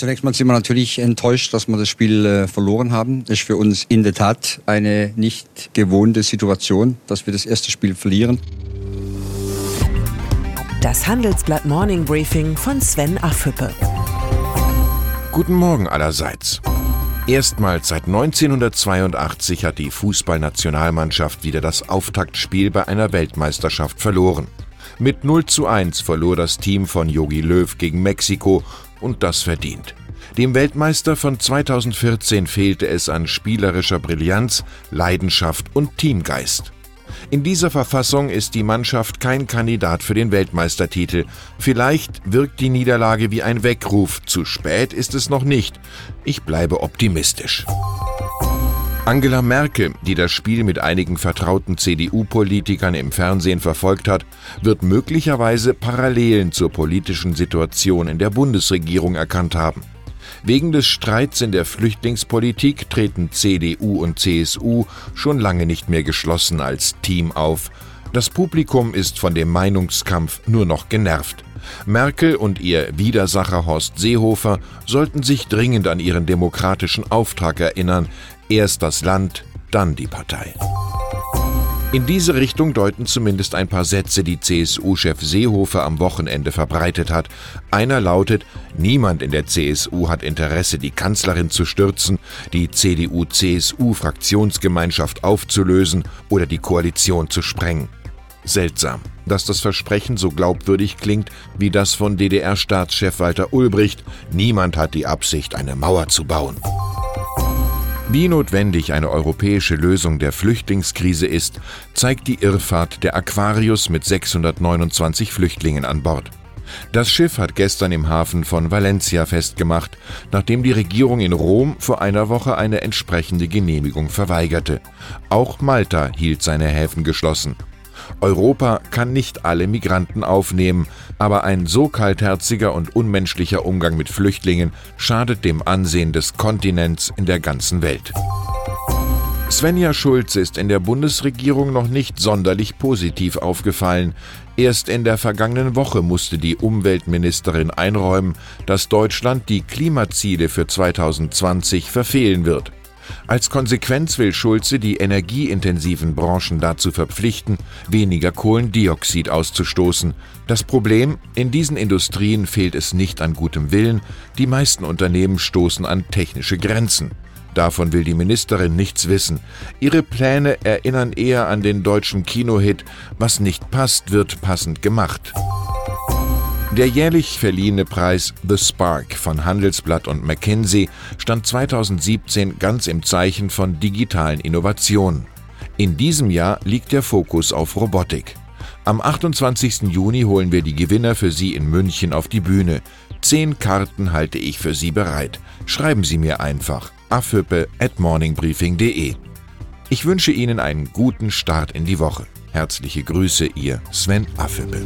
Zunächst mal sind wir natürlich enttäuscht, dass wir das Spiel äh, verloren haben. Das ist für uns in der Tat eine nicht gewohnte Situation, dass wir das erste Spiel verlieren. Das Handelsblatt Morning Briefing von Sven Affüppe. Guten Morgen allerseits. Erstmals seit 1982 hat die Fußballnationalmannschaft wieder das Auftaktspiel bei einer Weltmeisterschaft verloren. Mit 0 zu 1 verlor das Team von Jogi Löw gegen Mexiko und das verdient. Dem Weltmeister von 2014 fehlte es an spielerischer Brillanz, Leidenschaft und Teamgeist. In dieser Verfassung ist die Mannschaft kein Kandidat für den Weltmeistertitel. Vielleicht wirkt die Niederlage wie ein Weckruf. Zu spät ist es noch nicht. Ich bleibe optimistisch. Angela Merkel, die das Spiel mit einigen vertrauten CDU-Politikern im Fernsehen verfolgt hat, wird möglicherweise Parallelen zur politischen Situation in der Bundesregierung erkannt haben. Wegen des Streits in der Flüchtlingspolitik treten CDU und CSU schon lange nicht mehr geschlossen als Team auf. Das Publikum ist von dem Meinungskampf nur noch genervt. Merkel und ihr Widersacher Horst Seehofer sollten sich dringend an ihren demokratischen Auftrag erinnern. Erst das Land, dann die Partei. In diese Richtung deuten zumindest ein paar Sätze, die CSU-Chef Seehofer am Wochenende verbreitet hat. Einer lautet, niemand in der CSU hat Interesse, die Kanzlerin zu stürzen, die CDU-CSU-Fraktionsgemeinschaft aufzulösen oder die Koalition zu sprengen. Seltsam, dass das Versprechen so glaubwürdig klingt wie das von DDR-Staatschef Walter Ulbricht, niemand hat die Absicht, eine Mauer zu bauen. Wie notwendig eine europäische Lösung der Flüchtlingskrise ist, zeigt die Irrfahrt der Aquarius mit 629 Flüchtlingen an Bord. Das Schiff hat gestern im Hafen von Valencia festgemacht, nachdem die Regierung in Rom vor einer Woche eine entsprechende Genehmigung verweigerte. Auch Malta hielt seine Häfen geschlossen. Europa kann nicht alle Migranten aufnehmen, aber ein so kaltherziger und unmenschlicher Umgang mit Flüchtlingen schadet dem Ansehen des Kontinents in der ganzen Welt. Svenja Schulze ist in der Bundesregierung noch nicht sonderlich positiv aufgefallen. Erst in der vergangenen Woche musste die Umweltministerin einräumen, dass Deutschland die Klimaziele für 2020 verfehlen wird. Als Konsequenz will Schulze die energieintensiven Branchen dazu verpflichten, weniger Kohlendioxid auszustoßen. Das Problem, in diesen Industrien fehlt es nicht an gutem Willen, die meisten Unternehmen stoßen an technische Grenzen. Davon will die Ministerin nichts wissen. Ihre Pläne erinnern eher an den deutschen Kinohit Was nicht passt, wird passend gemacht. Der jährlich verliehene Preis The Spark von Handelsblatt und McKinsey stand 2017 ganz im Zeichen von digitalen Innovationen. In diesem Jahr liegt der Fokus auf Robotik. Am 28. Juni holen wir die Gewinner für Sie in München auf die Bühne. Zehn Karten halte ich für Sie bereit. Schreiben Sie mir einfach afhüppe at morningbriefing.de. Ich wünsche Ihnen einen guten Start in die Woche. Herzliche Grüße, Ihr Sven Affüppe.